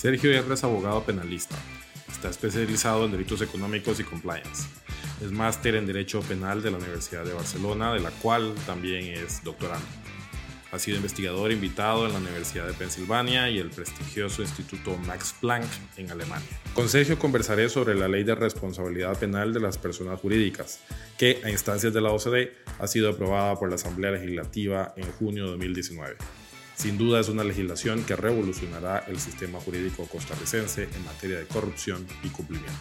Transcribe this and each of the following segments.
Sergio R. es abogado penalista. Está especializado en delitos económicos y compliance. Es máster en Derecho Penal de la Universidad de Barcelona, de la cual también es doctorando. Ha sido investigador invitado en la Universidad de Pensilvania y el prestigioso Instituto Max Planck en Alemania. Con Sergio conversaré sobre la ley de responsabilidad penal de las personas jurídicas, que a instancias de la OCDE ha sido aprobada por la Asamblea Legislativa en junio de 2019. Sin duda es una legislación que revolucionará el sistema jurídico costarricense en materia de corrupción y cumplimiento.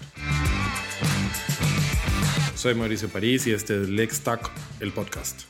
Soy Mauricio París y este es Lex Talk, el podcast.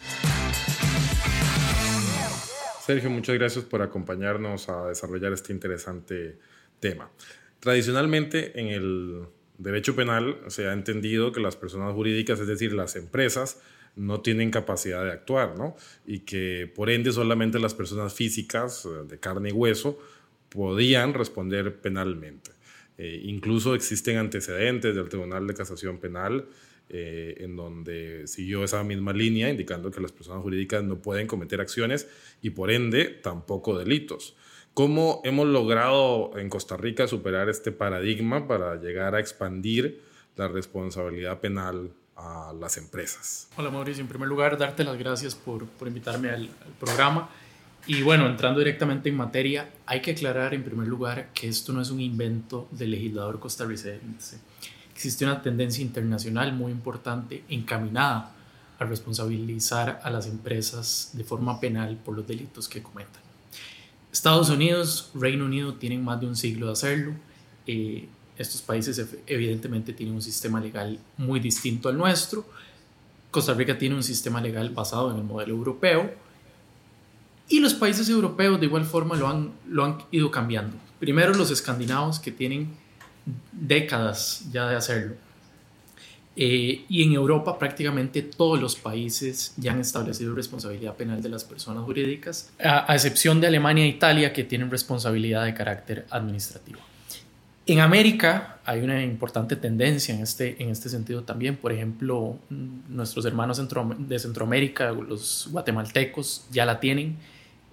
Sergio, muchas gracias por acompañarnos a desarrollar este interesante tema. Tradicionalmente en el derecho penal se ha entendido que las personas jurídicas, es decir, las empresas, no tienen capacidad de actuar, ¿no? Y que por ende solamente las personas físicas eh, de carne y hueso podían responder penalmente. Eh, incluso existen antecedentes del Tribunal de Casación Penal eh, en donde siguió esa misma línea, indicando que las personas jurídicas no pueden cometer acciones y por ende tampoco delitos. ¿Cómo hemos logrado en Costa Rica superar este paradigma para llegar a expandir la responsabilidad penal las empresas? Hola Mauricio, en primer lugar darte las gracias por, por invitarme al, al programa. Y bueno, entrando directamente en materia, hay que aclarar en primer lugar que esto no es un invento del legislador costarricense existe una tendencia internacional muy importante encaminada a responsabilizar a las empresas de forma penal por los delitos que cometan. Estados Unidos, Reino Unido tienen más de un siglo de hacerlo. Eh, estos países evidentemente tienen un sistema legal muy distinto al nuestro. Costa Rica tiene un sistema legal basado en el modelo europeo. Y los países europeos de igual forma lo han, lo han ido cambiando. Primero los escandinavos que tienen décadas ya de hacerlo. Eh, y en Europa prácticamente todos los países ya han establecido responsabilidad penal de las personas jurídicas, a, excepción de Alemania e Italia que tienen responsabilidad de carácter administrativo. En América hay una importante tendencia en este, en este sentido también. Por ejemplo, nuestros hermanos de Centroamérica, los guatemaltecos, ya la tienen.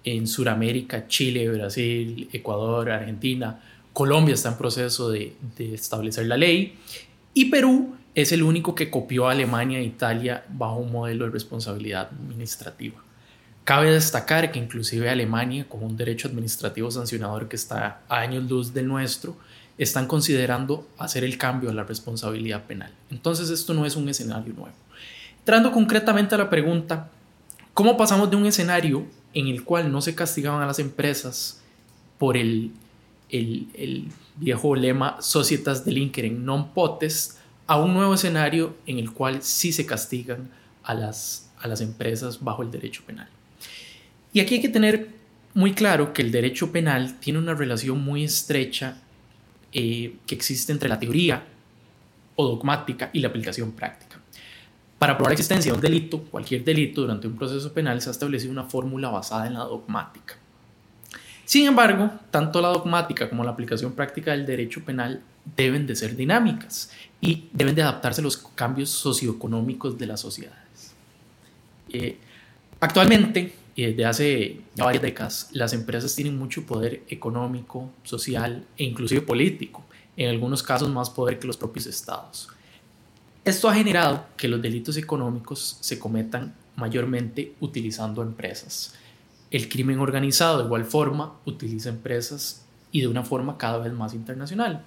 En Sudamérica, Chile, Brasil, Ecuador, Argentina, Colombia está en proceso de, establecer la ley y Perú es el único que copió a Alemania e Italia bajo un modelo de responsabilidad administrativa. Cabe destacar que inclusive Alemania, con un derecho administrativo sancionador que está a años luz del nuestro, están considerando hacer el cambio a la responsabilidad penal. Entonces esto no es un escenario nuevo. Entrando concretamente a la pregunta, ¿cómo pasamos de un escenario en el cual no se castigaban a las empresas por el el, viejo lema Societas delinqueren non potest a un nuevo escenario en el cual sí se castigan a las, a las empresas bajo el derecho penal. Y aquí hay que tener muy claro que el derecho penal tiene una relación muy estrecha eh, que existe entre la teoría o dogmática y la aplicación práctica. Para probar la existencia de un delito, cualquier delito durante un proceso penal, se ha establecido una fórmula basada en la dogmática. Sin embargo, tanto la dogmática como la aplicación práctica del derecho penal deben de ser dinámicas y deben de adaptarse a los cambios socioeconómicos de las sociedades. Eh, actualmente, y desde hace varias décadas, las empresas tienen mucho poder económico, social e inclusive político, en algunos casos más poder que los propios estados. Esto ha generado que los delitos económicos se cometan mayormente utilizando empresas el crimen organizado de igual forma utiliza empresas y de una forma cada vez más internacional.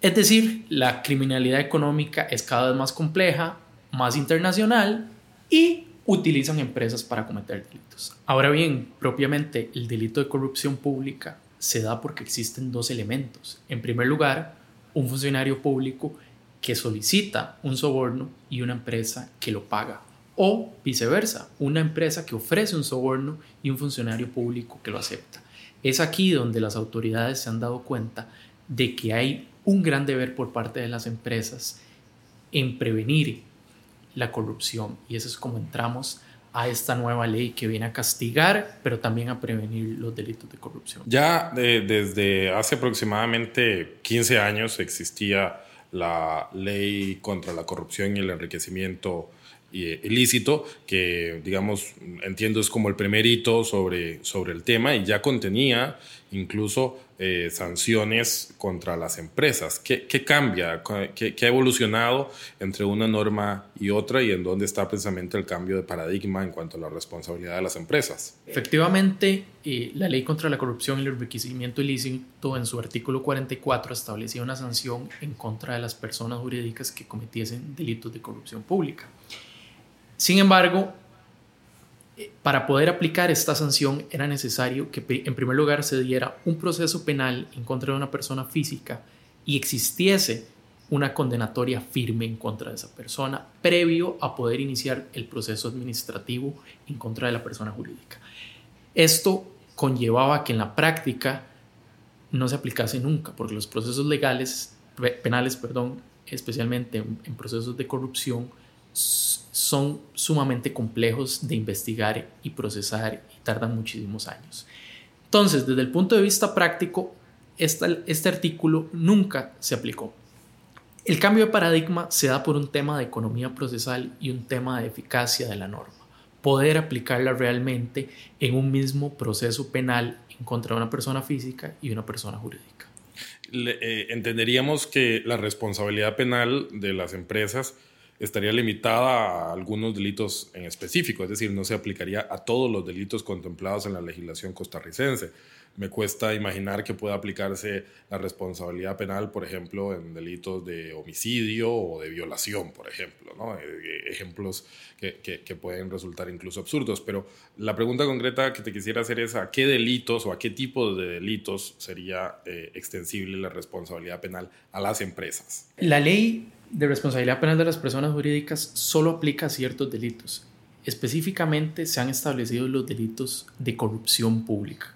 Es decir, la criminalidad económica es cada vez más compleja, más internacional y utilizan empresas para cometer delitos. Ahora bien, propiamente el delito de corrupción pública se da porque existen dos elementos. En primer lugar, un funcionario público que solicita un soborno y una empresa que lo paga o viceversa, una empresa que ofrece un soborno y un funcionario público que lo acepta. Es aquí donde las autoridades se han dado cuenta de que hay un gran deber por parte de las empresas en prevenir la corrupción y eso es como entramos a esta nueva ley que viene a castigar, pero también a prevenir los delitos de corrupción. Ya desde hace aproximadamente 15 años existía la ley contra la corrupción y el enriquecimiento eh, ilícito, que digamos, entiendo es como el primer hito sobre, sobre el tema y ya contenía incluso eh, sanciones contra las empresas. ¿Qué, cambia? ¿Qué, ha evolucionado entre una norma y otra y en dónde está precisamente el cambio de paradigma en cuanto a la responsabilidad de las empresas? Efectivamente, la ley contra la corrupción y el enriquecimiento ilícito en su artículo 44 establecía una sanción en contra de las personas jurídicas que cometiesen delitos de corrupción pública. Sin embargo, para poder aplicar esta sanción era necesario que en primer lugar se diera un proceso penal en contra de una persona física y existiese una condenatoria firme en contra de esa persona previo a poder iniciar el proceso administrativo en contra de la persona jurídica. Esto conllevaba que en la práctica no se aplicase nunca, porque los procesos legales, penales, perdón, especialmente en procesos de corrupción, son sumamente complejos de investigar y procesar y tardan muchísimos años. Entonces, desde el punto de vista práctico, este artículo nunca se aplicó. El cambio de paradigma se da por un tema de economía procesal y un tema de eficacia de la norma. Poder aplicarla realmente en un mismo proceso penal en contra de una persona física y una persona jurídica. Eh, entenderíamos que la responsabilidad penal de las empresas estaría limitada a algunos delitos en específico, es decir, no se aplicaría a todos los delitos contemplados en la legislación costarricense. Me cuesta imaginar que pueda aplicarse la responsabilidad penal, por ejemplo, en delitos de homicidio o de violación, por ejemplo. Eh, eh, ejemplos que, que, pueden resultar incluso absurdos. Pero la pregunta concreta que te quisiera hacer es a qué delitos o a qué tipo de delitos sería eh, extensible la responsabilidad penal a las empresas. La ley de responsabilidad penal de las personas jurídicas solo aplica a ciertos delitos. Específicamente se han establecido los delitos de corrupción pública.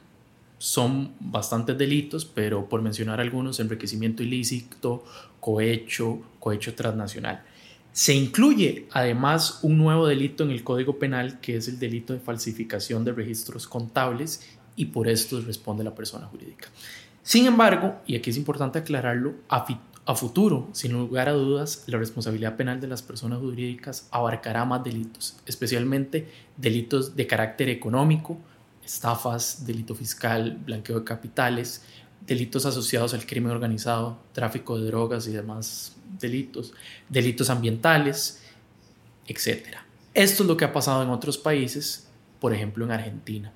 Son bastantes delitos, pero por mencionar algunos, enriquecimiento ilícito, cohecho, cohecho transnacional. Se incluye además un nuevo delito en el Código Penal que es el delito de falsificación de registros contables y por esto responde la persona jurídica. Sin embargo, y aquí es importante aclararlo, a futuro, sin lugar a dudas, la responsabilidad penal de las personas jurídicas abarcará más delitos, especialmente delitos de carácter económico, estafas, delito fiscal, blanqueo de capitales, delitos asociados al crimen organizado, tráfico de drogas y demás delitos, delitos ambientales, etc. Esto es lo que ha pasado en otros países, por ejemplo en Argentina.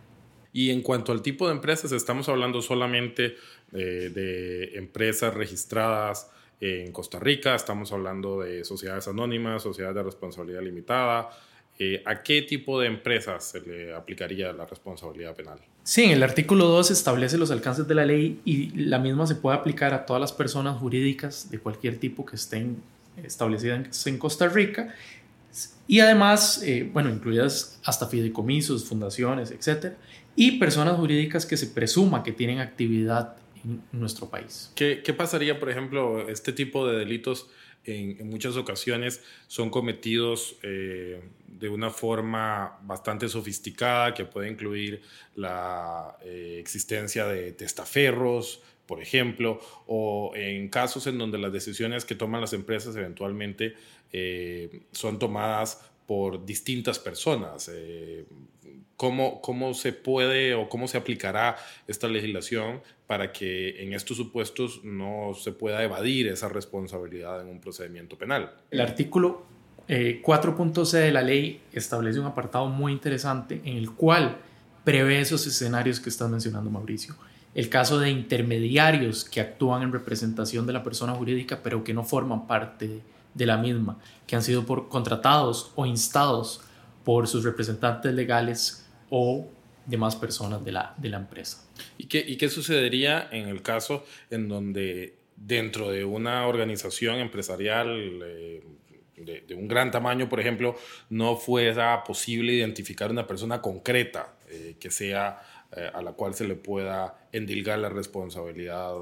Y en cuanto al tipo de empresas, estamos hablando solamente eh, de empresas registradas en Costa Rica, estamos hablando de sociedades anónimas, sociedades de responsabilidad limitada. Eh, ¿A qué tipo de empresas se le aplicaría la responsabilidad penal? Sí, en el artículo 2 establece los alcances de la ley y la misma se puede aplicar a todas las personas jurídicas de cualquier tipo que estén establecidas en Costa Rica y además, eh, bueno, incluidas hasta fideicomisos, fundaciones, etcétera, y personas jurídicas que se presuma que tienen actividad nuestro país. ¿Qué, ¿Qué, pasaría, por ejemplo, este tipo de delitos en, muchas ocasiones son cometidos eh, de una forma bastante sofisticada que puede incluir la eh, existencia de testaferros, por ejemplo, o en casos en donde las decisiones que toman las empresas eventualmente eh, son tomadas por distintas personas. ¿cómo, ¿Cómo se puede o cómo se aplicará esta legislación para que en estos supuestos no se pueda evadir esa responsabilidad en un procedimiento penal. El artículo 4.c eh, de la ley establece un apartado muy interesante en el cual prevé esos escenarios que estás mencionando, Mauricio. El caso de intermediarios que actúan en representación de la persona jurídica pero que no forman parte de la misma, que han sido contratados o instados por sus representantes legales o demás personas de la, de la empresa. ¿Y qué, ¿Y qué sucedería en el caso en donde dentro de una organización empresarial eh, de, un gran tamaño, por ejemplo, no fuera posible identificar una persona concreta eh, que sea eh, a la cual se le pueda endilgar la responsabilidad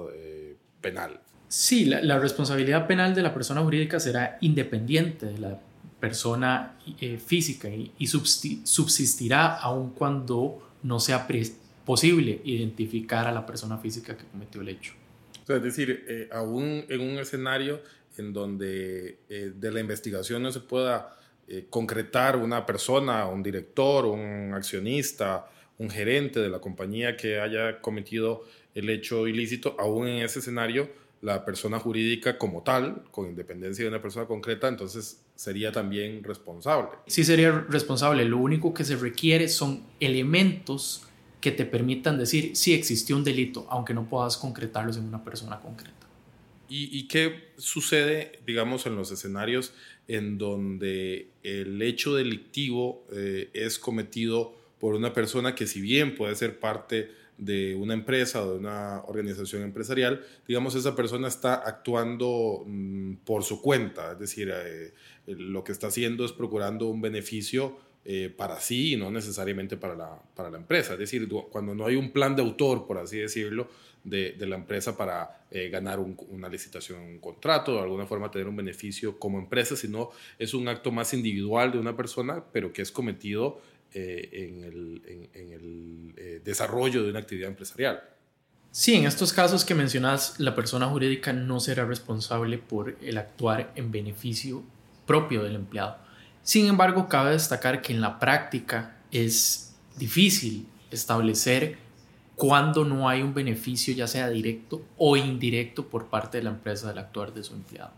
penal? Sí, la, responsabilidad penal de la persona jurídica será independiente de la persona física y, subsistirá aun cuando no sea posible identificar a la persona física que cometió el hecho. es decir, eh, aún en un escenario en donde eh, de la investigación no se pueda eh, concretar una persona, un director, un accionista un gerente de la compañía que haya cometido el hecho ilícito, aún en ese escenario, la persona jurídica como tal, con independencia de una persona concreta, entonces sería también responsable. Sí sería responsable. Lo único que se requiere son elementos que te permitan decir si existió un delito, aunque no puedas concretarlos en una persona concreta. ¿Y, qué sucede, digamos, en los escenarios en donde el hecho delictivo eh, es cometido por una persona que si bien puede ser parte de una empresa o de una organización empresarial, digamos, esa persona está actuando mm, por su cuenta, es decir, eh, lo que está haciendo es procurando un beneficio eh, para sí y no necesariamente para la, para la empresa. Es decir, cuando no hay un plan de autor, por así decirlo, de, de la empresa para eh, ganar una licitación, un contrato, de alguna forma tener un beneficio como empresa, sino es un acto más individual de una persona, pero que es cometido eh, en el, eh, desarrollo de una actividad empresarial. Sí, en estos casos que mencionas, la persona jurídica no será responsable por el actuar en beneficio propio del empleado. Sin embargo, cabe destacar que en la práctica es difícil establecer cuando no hay un beneficio, ya sea directo o indirecto, por parte de la empresa del actuar de su empleado.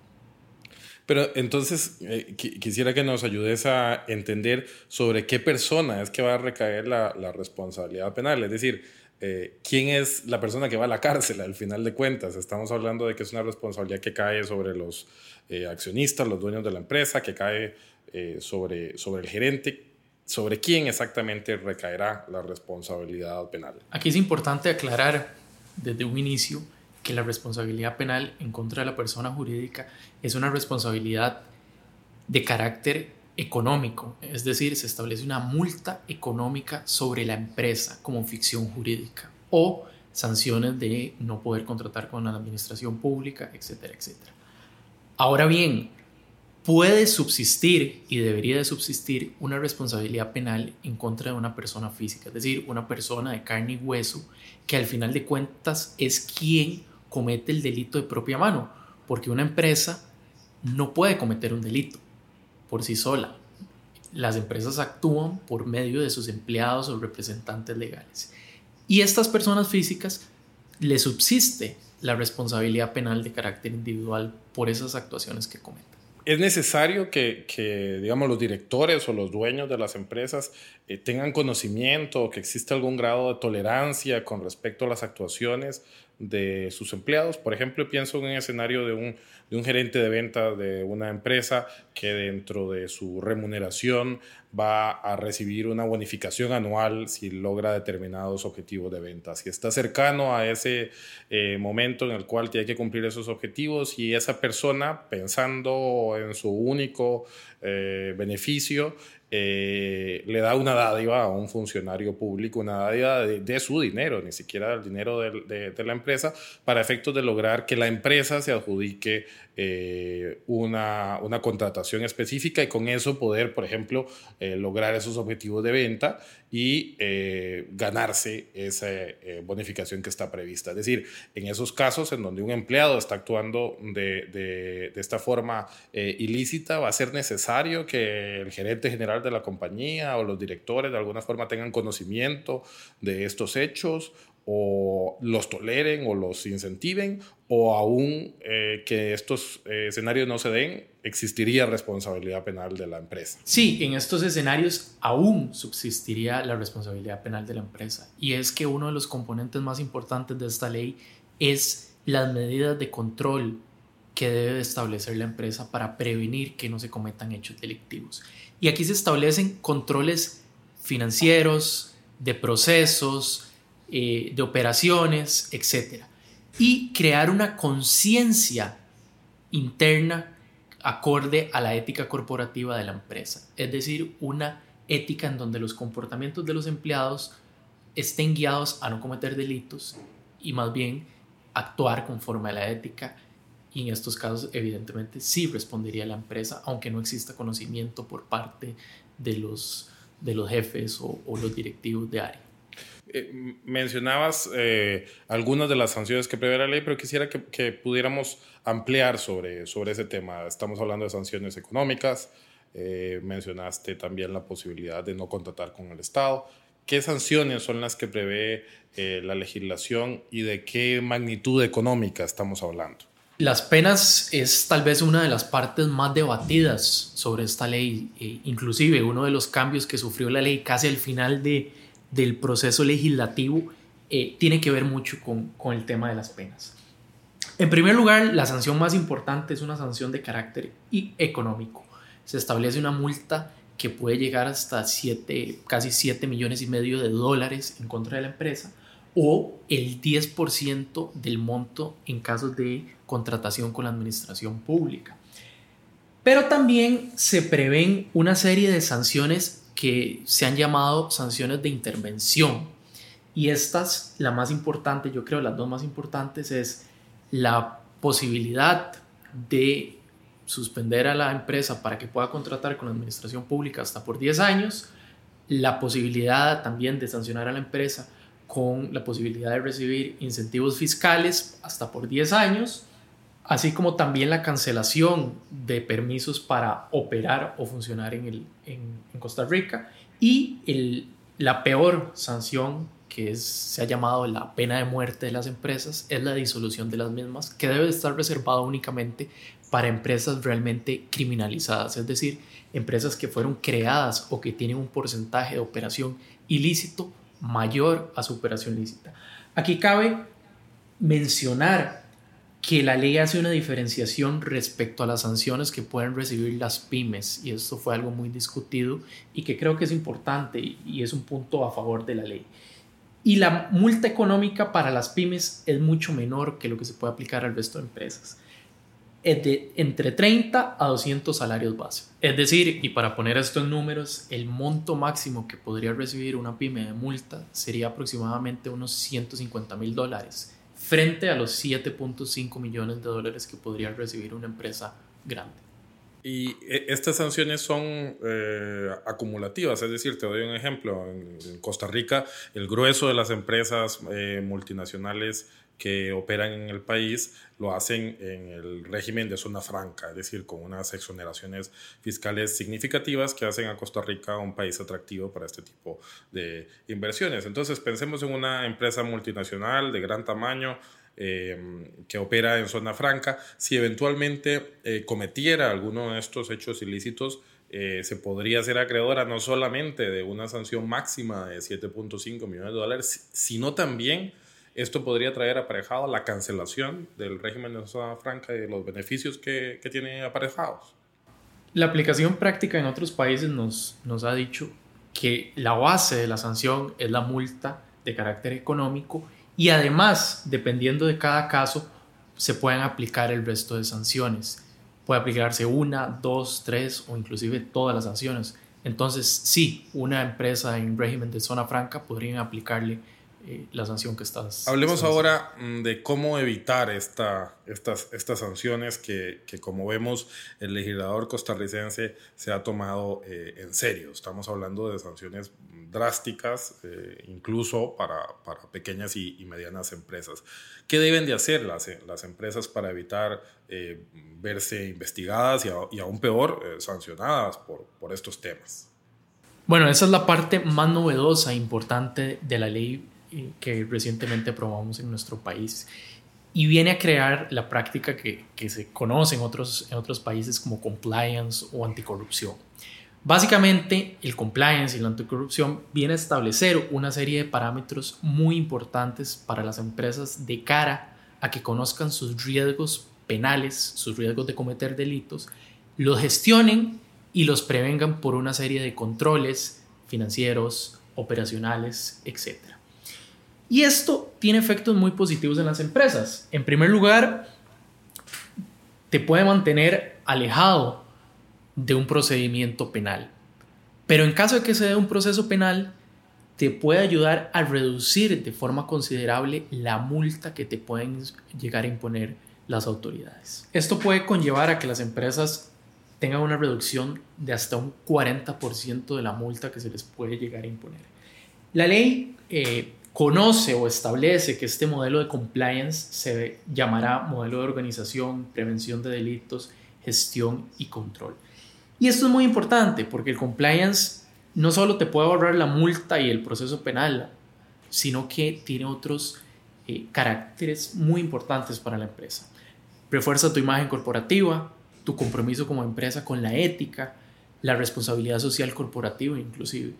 Pero entonces eh, quisiera que nos ayudes a entender sobre qué persona es que va a recaer la, responsabilidad penal. Es decir, eh, quién es la persona que va a la cárcel al final de cuentas. Estamos hablando de que es una responsabilidad que cae sobre los eh, accionistas, los dueños de la empresa, que cae sobre, sobre el gerente. ¿Sobre quién exactamente recaerá la responsabilidad penal? Aquí es importante aclarar desde un inicio que la responsabilidad penal en contra de la persona jurídica es una responsabilidad de carácter económico, es decir, se establece una multa económica sobre la empresa como ficción jurídica o sanciones de no poder contratar con la administración pública, etcétera, etcétera. Ahora bien, puede subsistir y debería de subsistir una responsabilidad penal en contra de una persona física, es decir, una persona de carne y hueso que al final de cuentas es quien comete el delito de propia mano, porque una empresa no puede cometer un delito por sí sola. Las empresas actúan por medio de sus empleados o representantes legales. Y estas personas físicas le subsiste la responsabilidad penal de carácter individual por esas actuaciones que cometen es necesario que, digamos, los directores o los dueños de las empresas eh, tengan conocimiento que exista algún grado de tolerancia con respecto a las actuaciones de sus empleados. Por ejemplo, pienso en un escenario de un, de un gerente de venta de una empresa que dentro de su remuneración va a recibir una bonificación anual si logra determinados objetivos de venta. Si está cercano a ese eh, momento en el cual tiene que cumplir esos objetivos y esa persona, pensando en su único eh, beneficio, eh, le da una dádiva a un funcionario público, una dádiva de, su dinero, ni siquiera del dinero de, la empresa, para efectos de lograr que la empresa se adjudique eh, una, una, contratación específica y con eso poder, por ejemplo, eh, lograr esos objetivos de venta y ganarse esa bonificación que está prevista. Es decir, en esos casos en donde un empleado está actuando de esta forma ilícita, va a ser necesario que el gerente general de la compañía o los directores de alguna forma tengan conocimiento de estos hechos o los toleren o los incentiven o aún eh, que estos eh, escenarios no se den, existiría responsabilidad penal de la empresa. Sí, en estos escenarios aún subsistiría la responsabilidad penal de la empresa. Y es que uno de los componentes más importantes de esta ley es las medidas de control que debe establecer la empresa para prevenir que no se cometan hechos delictivos. Y aquí se establecen controles financieros, de procesos, eh, de operaciones, etc. Y crear una conciencia interna acorde a la ética corporativa de la empresa. Es decir, una ética en donde los comportamientos de los empleados estén guiados a no cometer delitos y más bien actuar conforme a la ética y en estos casos evidentemente sí respondería la empresa aunque no exista conocimiento por parte de los, de los jefes o los directivos de área. Eh, mencionabas eh, algunas de las sanciones que prevé la ley, pero quisiera que, pudiéramos ampliar sobre, sobre ese tema. Estamos hablando de sanciones económicas, eh, mencionaste también la posibilidad de no contratar con el Estado. ¿qué sanciones son las que prevé la legislación y de qué magnitud económica estamos hablando? Las penas es tal vez una de las partes más debatidas sobre esta ley. Eh, inclusive uno de los cambios que sufrió la ley casi al final de, del proceso legislativo eh, tiene que ver mucho con, con el tema de las penas. En primer lugar, la sanción más importante es una sanción de carácter económico. Se establece una multa que puede llegar hasta 7, casi 7 millones y medio de dólares en contra de la empresa o el 10% del monto en casos de contratación con la administración pública. Pero también se prevén una serie de sanciones que se han llamado sanciones de intervención. Y estas, la más importante, yo creo las dos más importantes, es la posibilidad de suspender a la empresa para que pueda contratar con la administración pública hasta por 10 años, la posibilidad también de sancionar a la empresa con la posibilidad de recibir incentivos fiscales hasta por 10 años, así como también la cancelación de permisos para operar o funcionar en, el, en, Costa Rica y el, la peor sanción que se ha llamado la pena de muerte de las empresas es la disolución de las mismas, que debe estar reservada únicamente para empresas realmente criminalizadas, es decir, empresas que fueron creadas o que tienen un porcentaje de operación ilícito mayor a su operación lícita. Aquí cabe mencionar que la ley hace una diferenciación respecto a las sanciones que pueden recibir las pymes y esto fue algo muy discutido y que creo que es importante y es un punto a favor de la ley. Y la multa económica para las pymes es mucho menor que lo que se puede aplicar al resto de empresas es de entre 30 a 200 salarios base. Es decir, y para poner esto en números, el monto máximo que podría recibir una pyme de multa sería aproximadamente unos 150 mil dólares, frente a los 7.5 millones de dólares que podría recibir una empresa grande. Y eh, estas sanciones son eh, acumulativas, es decir, te doy un ejemplo, en, Costa Rica el grueso de las empresas eh, multinacionales que operan en el país lo hacen en el régimen de zona franca, es decir, con unas exoneraciones fiscales significativas que hacen a Costa Rica un país atractivo para este tipo de inversiones. Entonces, pensemos en una empresa multinacional de gran tamaño, eh, que opera en zona franca, si eventualmente eh, cometiera alguno de estos hechos ilícitos, eh, se podría ser acreedora no solamente de una sanción máxima de 7.5 millones de dólares, sino también esto podría traer aparejado la cancelación del régimen de zona franca y de los beneficios que, que tiene aparejados. La aplicación práctica en otros países nos, nos ha dicho que la base de la sanción es la multa de carácter económico y además, dependiendo de cada caso, se pueden aplicar el resto de sanciones. Puede aplicarse una, dos, tres o inclusive todas las sanciones. Entonces, sí, una empresa en régimen de zona franca podrían aplicarle eh, la sanción que estás. Hablemos ahora mm, de cómo evitar esta, estas, estas sanciones que, que, como vemos, el legislador costarricense se ha tomado eh, en serio. Estamos hablando de sanciones drásticas, eh, incluso para, para pequeñas y, medianas empresas. ¿Qué deben de hacer las, las empresas para evitar verse investigadas y, y aún peor, sancionadas por, por estos temas? Bueno, esa es la parte más novedosa e importante de la ley que recientemente aprobamos en nuestro país y viene a crear la práctica que, que, se conoce en otros, en otros países como compliance o anticorrupción. Básicamente, el compliance y la anticorrupción viene a establecer una serie de parámetros muy importantes para las empresas de cara a que conozcan sus riesgos penales, sus riesgos de cometer delitos, los gestionen y los prevengan por una serie de controles financieros, operacionales, etc. Y esto tiene efectos muy positivos en las empresas. En primer lugar, te puede mantener alejado de un procedimiento penal. Pero en caso de que se dé un proceso penal, te puede ayudar a reducir de forma considerable la multa que te pueden llegar a imponer las autoridades. Esto puede conllevar a que las empresas tengan una reducción de hasta un 40% de la multa que se les puede llegar a imponer. La ley eh, conoce o establece que este modelo de compliance se llamará modelo de organización, prevención de delitos, gestión y control. Y esto es muy importante porque el compliance no solo te puede ahorrar la multa y el proceso penal, sino que tiene otros eh, caracteres muy importantes para la empresa. Refuerza tu imagen corporativa, tu compromiso como empresa con la ética, la responsabilidad social corporativa inclusive.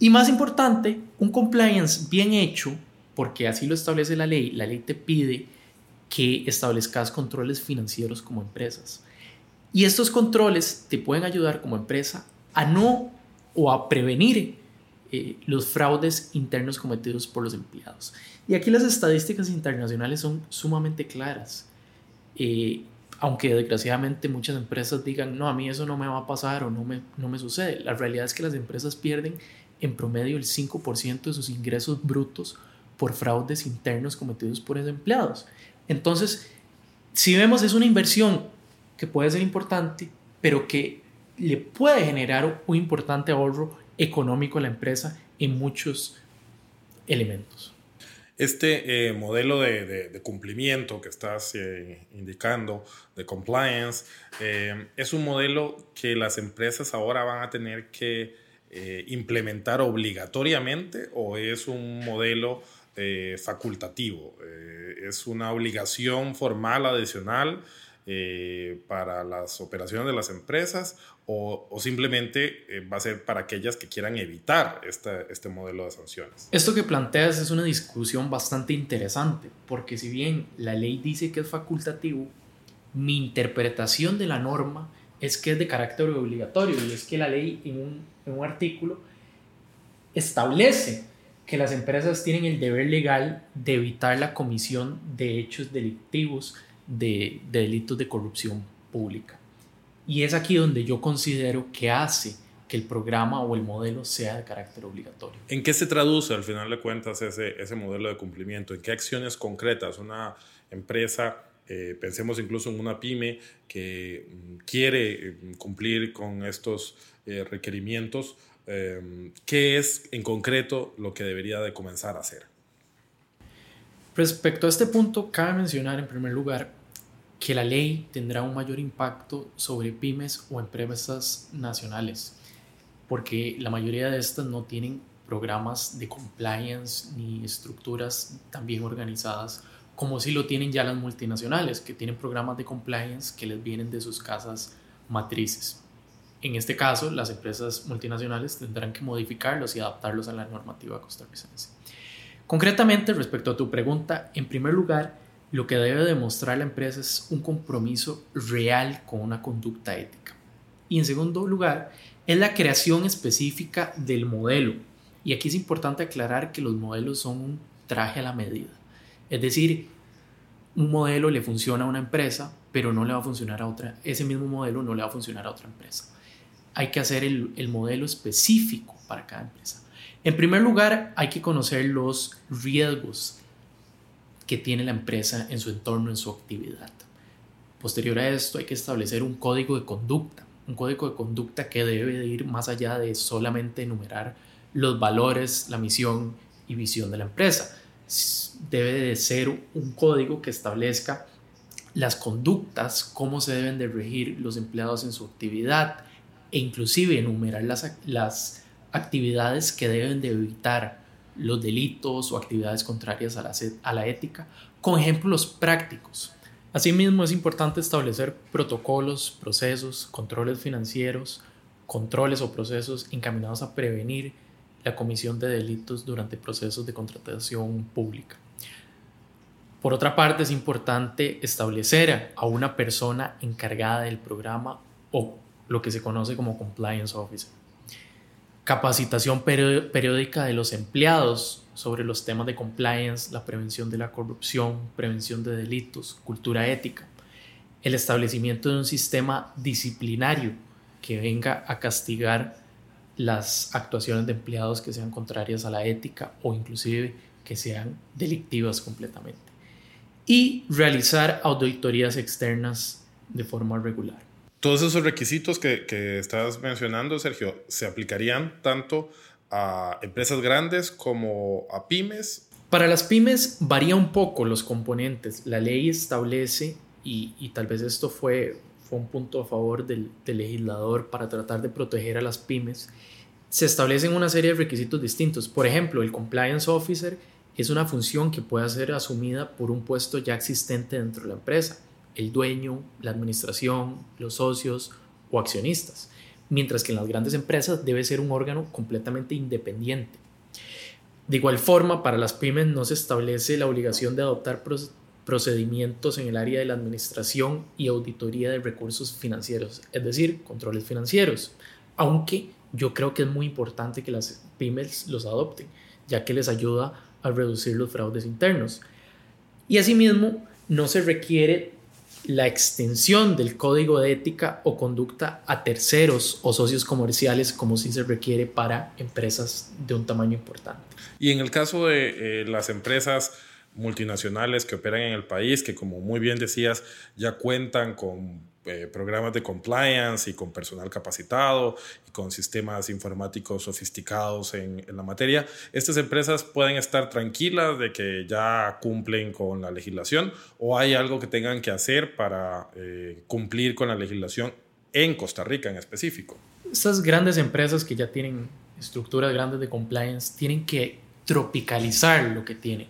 Y más importante, un compliance bien hecho, porque así lo establece la ley. La ley te pide que establezcas controles financieros como empresas. Y estos controles te pueden ayudar como empresa a no o a prevenir eh, los fraudes internos cometidos por los empleados. Y aquí las estadísticas internacionales son sumamente claras. Eh, aunque desgraciadamente muchas empresas digan, no, a mí eso no me va a pasar o no me, no me sucede. La realidad es que las empresas pierden en promedio el 5% de sus ingresos brutos por fraudes internos cometidos por empleados. Entonces, si vemos, es una inversión que puede ser importante, pero que le puede generar un importante ahorro económico a la empresa en muchos elementos. Este eh, modelo de, cumplimiento que estás eh, indicando, de compliance, eh, es un modelo que las empresas ahora van a tener que implementar obligatoriamente o es un modelo facultativo, es una obligación formal adicional eh, para las operaciones de las empresas o, simplemente eh, va a ser para aquellas que quieran evitar este modelo de sanciones. Esto que planteas es una discusión bastante interesante, porque si bien la ley dice que es facultativo, mi interpretación de la norma es que es de carácter obligatorio y es que la ley en un, en un artículo establece que las empresas tienen el deber legal de evitar la comisión de hechos delictivos de, delitos de corrupción pública. Y es aquí donde yo considero que hace que el programa o el modelo sea de carácter obligatorio. ¿En qué se traduce al final de cuentas ese, ese modelo de cumplimiento? ¿En qué acciones concretas una empresa, eh, pensemos incluso en una pyme que mm, quiere eh, cumplir con estos eh, requerimientos, qué es en concreto lo que debería de comenzar a hacer? Respecto a este punto, cabe mencionar en primer lugar que la ley tendrá un mayor impacto sobre pymes o empresas nacionales, porque la mayoría de estas no tienen programas de compliance ni estructuras tan bien organizadas como si lo tienen ya las multinacionales, que tienen programas de compliance que les vienen de sus casas matrices. En este caso, las empresas multinacionales tendrán que modificarlos y adaptarlos a la normativa costarricense. Concretamente, respecto a tu pregunta, en primer lugar, lo que debe demostrar la empresa es un compromiso real con una conducta ética. Y en segundo lugar, es la creación específica del modelo. Y aquí es importante aclarar que los modelos son un traje a la medida. Es decir, un modelo le funciona a una empresa, pero no le va a funcionar a otra. Ese mismo modelo no le va a funcionar a otra empresa. Hay que hacer el, el modelo específico para cada empresa. En primer lugar, hay que conocer los riesgos que tiene la empresa en su entorno, en su actividad. Posterior a esto hay que establecer un código de conducta, un código de conducta que debe de ir más allá de solamente enumerar los valores, la misión y visión de la empresa. Debe de ser un código que establezca las conductas, cómo se deben de regir los empleados en su actividad e inclusive enumerar las, las actividades que deben de evitar los delitos o actividades contrarias a la, a la ética con ejemplos prácticos. Asimismo, es importante establecer protocolos, procesos, controles financieros, controles o procesos encaminados a prevenir la comisión de delitos durante procesos de contratación pública. Por otra parte, es importante establecer a una persona encargada del programa o lo que se conoce como compliance officer capacitación periódica de los empleados sobre los temas de compliance, la prevención de la corrupción, prevención de delitos, cultura ética, el establecimiento de un sistema disciplinario que venga a castigar las actuaciones de empleados que sean contrarias a la ética o inclusive que sean delictivas completamente. Y realizar auditorías externas de forma regular. Todos esos requisitos que, que estás mencionando, Sergio, ¿se aplicarían tanto a empresas grandes como a pymes? Para las pymes varía un poco los componentes. La ley establece, y, y tal vez esto fue, fue un punto a favor del, del, legislador para tratar de proteger a las pymes, se establecen una serie de requisitos distintos. Por ejemplo, el compliance officer es una función que puede ser asumida por un puesto ya existente dentro de la empresa, el dueño, la administración, los socios o accionistas, mientras que en las grandes empresas debe ser un órgano completamente independiente. De igual forma, para las pymes no se establece la obligación de adoptar procedimientos en el área de la administración y auditoría de recursos financieros, es decir, controles financieros, aunque yo creo que es muy importante que las pymes los adopten, ya que les ayuda a reducir los fraudes internos. Y asimismo, no se requiere la extensión del código de ética o conducta a terceros o socios comerciales como sí se requiere para empresas de un tamaño importante. Y en el caso de eh, las empresas multinacionales que operan en el país, que como muy bien decías, ya cuentan con eh, programas de compliance y con personal capacitado y con sistemas informáticos sofisticados en, la materia, estas empresas pueden estar tranquilas de que ya cumplen con la legislación o hay algo que tengan que hacer para eh, cumplir con la legislación en Costa Rica en específico. Estas grandes empresas que ya tienen estructuras grandes de compliance tienen que tropicalizar lo que tienen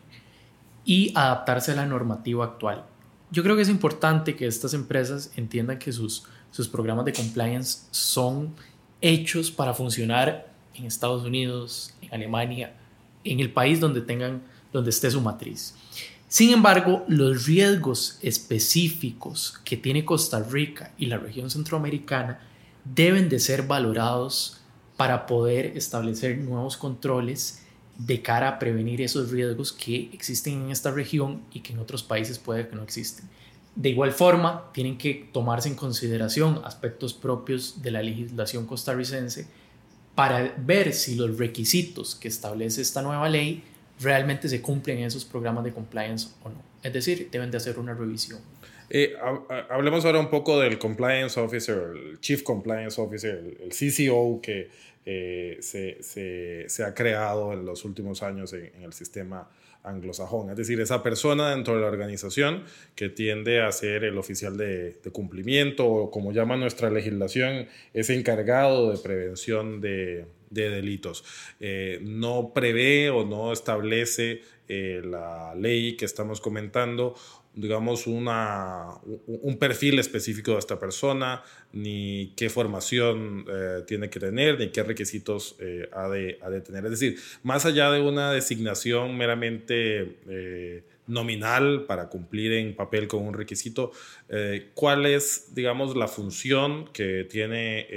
y adaptarse a la normativa actual yo creo que es importante que estas empresas entiendan que sus, sus programas de compliance son hechos para funcionar en Estados Unidos, en Alemania, en el país donde tengan, donde esté su matriz. Sin embargo, los riesgos específicos que tiene Costa Rica y la región centroamericana deben de ser valorados para poder establecer nuevos controles de cara a prevenir esos riesgos que existen en esta región y que en otros países puede que no existen. De igual forma, tienen que tomarse en consideración aspectos propios de la legislación costarricense para ver si los requisitos que establece esta nueva ley realmente se cumplen en esos programas de compliance o no. Es decir, deben de hacer una revisión. Eh, hablemos ahora un poco del compliance officer, el chief compliance officer, el, CCO que eh, se, se, ha creado en los últimos años en, el sistema anglosajón. Es decir, esa persona dentro de la organización que tiende a ser el oficial de, cumplimiento o como llama nuestra legislación, es encargado de prevención de, de delitos. Eh, no prevé o no establece eh, la ley que estamos comentando digamos, una, un perfil específico de esta persona, ni qué formación eh, tiene que tener, ni qué requisitos eh, ha, de, ha, tener. Es decir, más allá de una designación meramente eh, nominal para cumplir en papel con un requisito, ¿cuál es, digamos, la función que tiene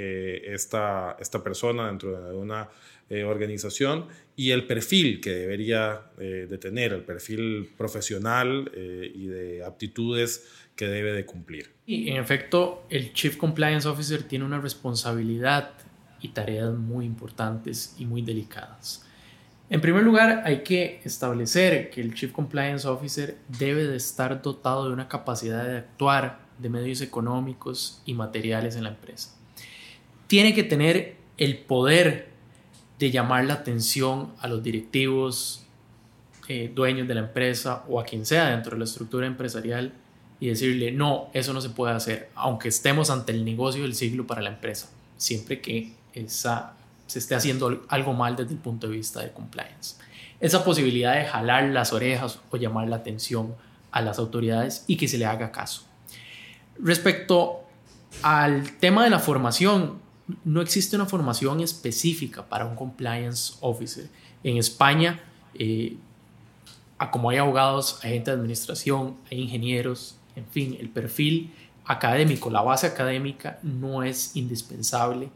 esta, esta persona dentro de una eh, organización y el perfil que debería eh, de tener, el perfil profesional eh, y de aptitudes que debe de cumplir. Y en efecto, el Chief Compliance Officer tiene una responsabilidad y tareas muy importantes y muy delicadas. En primer lugar, hay que establecer que el Chief Compliance Officer debe de estar dotado de una capacidad de actuar de medios económicos y materiales en la empresa. Tiene que tener el poder de llamar la atención a los directivos, eh, dueños de la empresa o a quien sea dentro de la estructura empresarial y decirle, no, eso no se puede hacer, aunque estemos ante el negocio del siglo para la empresa, siempre que esa, se esté haciendo algo mal desde el punto de vista de compliance. Esa posibilidad de jalar las orejas o llamar la atención a las autoridades y que se le haga caso. Respecto al tema de la formación, no existe una formación específica para un compliance officer. En España, eh, como hay abogados, hay gente de administración, hay ingenieros, en fin, el perfil académico, la base académica no es indispensable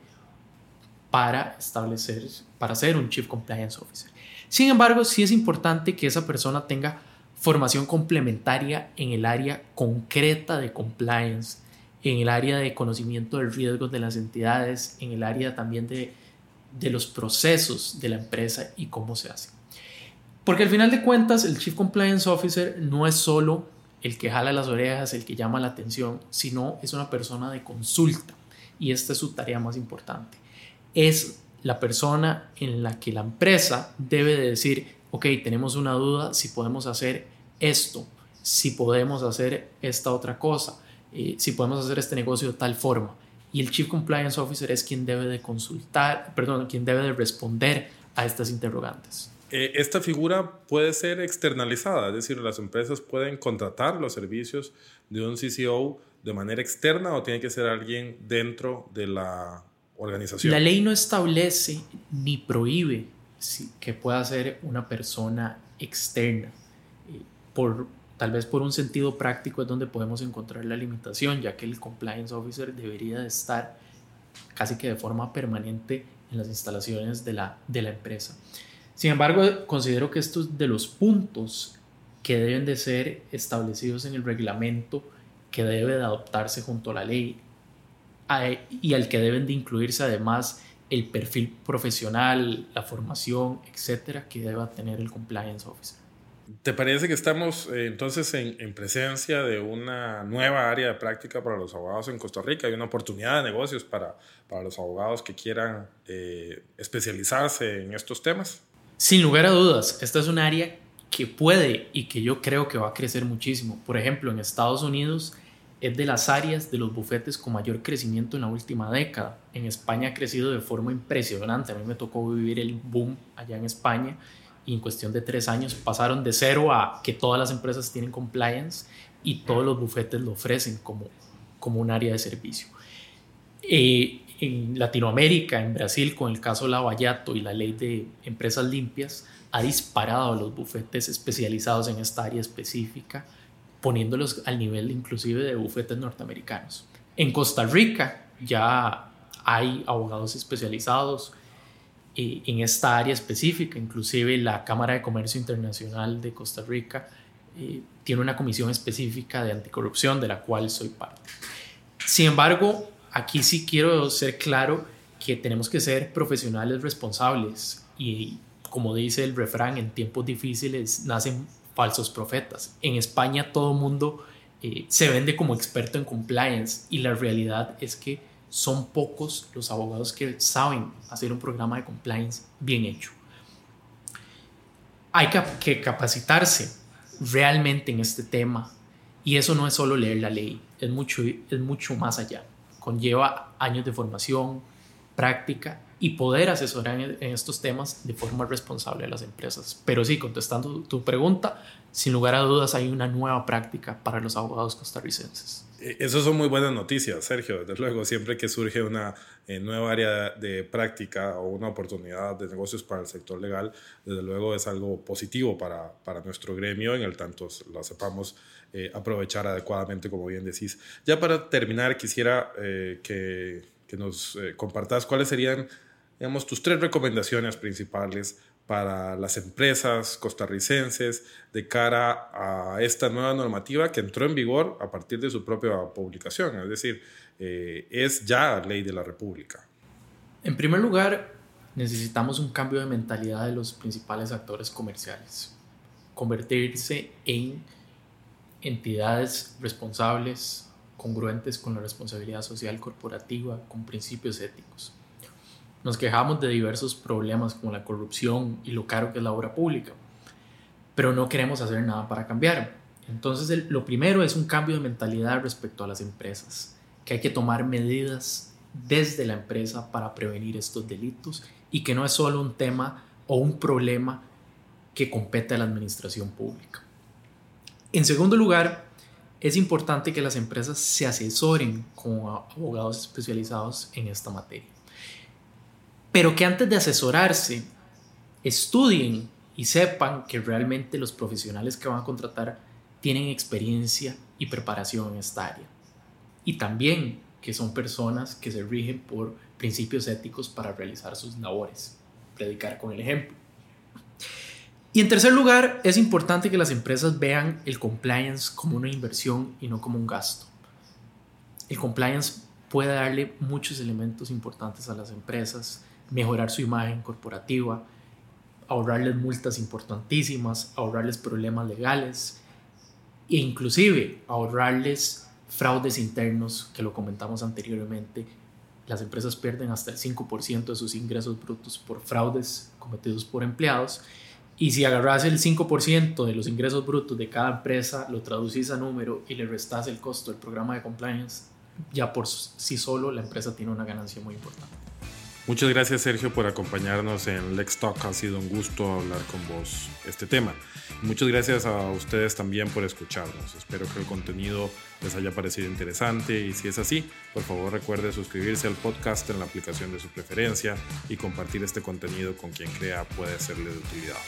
para establecer, para ser un Chief Compliance Officer. Sin embargo, sí es importante que esa persona tenga formación complementaria en el área concreta de compliance en el área de conocimiento del riesgo de las entidades, en el área también de, de los procesos de la empresa y cómo se hace. Porque al final de cuentas, el Chief Compliance Officer no es solo el que jala las orejas, el que llama la atención, sino es una persona de consulta. Y esta es su tarea más importante. Es la persona en la que la empresa debe de decir, ok, tenemos una duda si podemos hacer esto, si podemos hacer esta otra cosa, si podemos hacer este negocio de tal forma. y el Chief Compliance Officer es quien debe de consultar, perdón, quien debe de responder a estas interrogantes. Eh, esta figura puede ser externalizada, es decir, las empresas pueden contratar los servicios de un CCO de manera externa o tiene que ser alguien dentro de la organización. La ley no establece ni prohíbe que pueda ser una persona externa. Eh, por, tal vez por un sentido práctico es donde podemos encontrar la limitación, ya que el compliance officer debería de estar casi que de forma permanente en las instalaciones de la, de la empresa. Sin embargo, considero que estos de los puntos que deben de ser establecidos en el reglamento que debe de adoptarse junto a la ley y al que deben de incluirse además el perfil profesional, la formación, etcétera, que deba tener el compliance officer. ¿Te parece que estamos eh, entonces en, presencia de una nueva área de práctica para los abogados en Costa Rica? Hay una oportunidad de negocios para, para los abogados que quieran eh, especializarse en estos temas. Sin lugar a dudas, esta es un área que puede y que yo creo que va a crecer muchísimo. Por ejemplo, en Estados Unidos es de las áreas de los bufetes con mayor crecimiento en la última década. En España ha crecido de forma impresionante. A mí me tocó vivir el boom allá en España y en cuestión de tres años pasaron de cero a que todas las empresas tienen compliance y todos los bufetes lo ofrecen como, como un área de servicio. Eh, en Latinoamérica, en Brasil, con el caso Lavallato y la ley de empresas limpias, ha disparado a los bufetes especializados en esta área específica poniéndolos al nivel inclusive de bufetes norteamericanos. En Costa Rica ya hay abogados especializados en esta área específica, inclusive la Cámara de Comercio Internacional de Costa Rica eh, tiene una comisión específica de anticorrupción de la cual soy parte. Sin embargo, aquí sí quiero ser claro que tenemos que ser profesionales responsables y como dice el refrán, en tiempos difíciles nacen falsos profetas. En España todo mundo eh, se vende como experto en compliance y la realidad es que son pocos los abogados que saben hacer un programa de compliance bien hecho. Hay que capacitarse realmente en este tema y eso no es solo leer la ley, es mucho, es mucho más allá. Conlleva años de formación, práctica y poder asesorar en, estos temas de forma responsable a las empresas. Pero sí, contestando tu pregunta, sin lugar a dudas hay una nueva práctica para los abogados costarricenses. Eh, Esas son muy buenas noticias, Sergio. Desde luego, siempre que surge una eh, nueva área de práctica o una oportunidad de negocios para el sector legal, desde luego es algo positivo para, para nuestro gremio, en el tanto lo sepamos eh, aprovechar adecuadamente, como bien decís. Ya para terminar, quisiera que, que, nos compartas cuáles serían digamos, tus tres recomendaciones principales para las empresas costarricenses de cara a esta nueva normativa que entró en vigor a partir de su propia publicación, es decir, eh, es ya ley de la República. En primer lugar, necesitamos un cambio de mentalidad de los principales actores comerciales, convertirse en entidades responsables, congruentes con la responsabilidad social corporativa, con principios éticos. Nos quejamos de diversos problemas como la corrupción y lo caro que es la obra pública, pero no queremos hacer nada para cambiar. Entonces, lo primero es un cambio de mentalidad respecto a las empresas, que hay que tomar medidas desde la empresa para prevenir estos delitos y que no es solo un tema o un problema que compete a la administración pública. En segundo lugar, es importante que las empresas se asesoren con abogados especializados en esta materia pero que antes de asesorarse, estudien y sepan que realmente los profesionales que van a contratar tienen experiencia y preparación en esta área. Y también que son personas que se rigen por principios éticos para realizar sus labores, predicar con el ejemplo. Y en tercer lugar, es importante que las empresas vean el compliance como una inversión y no como un gasto. El compliance puede darle muchos elementos importantes a las empresas, mejorar su imagen corporativa, ahorrarles multas importantísimas, ahorrarles problemas legales e inclusive ahorrarles fraudes internos, que lo comentamos anteriormente. Las empresas pierden hasta el 5% de sus ingresos brutos por fraudes cometidos por empleados. Y si agarras el 5% de los ingresos brutos de cada empresa, lo traducís a número y le restás el costo del programa de compliance, ya por sí solo la empresa tiene una ganancia muy importante. Muchas gracias Sergio por acompañarnos en Lex Talk. Ha sido un gusto hablar con vos este tema. Muchas gracias a ustedes también por escucharnos. Espero que el contenido les haya parecido interesante y si es así, por favor recuerde suscribirse al podcast en la aplicación de su preferencia y compartir este contenido con quien crea puede serle de utilidad.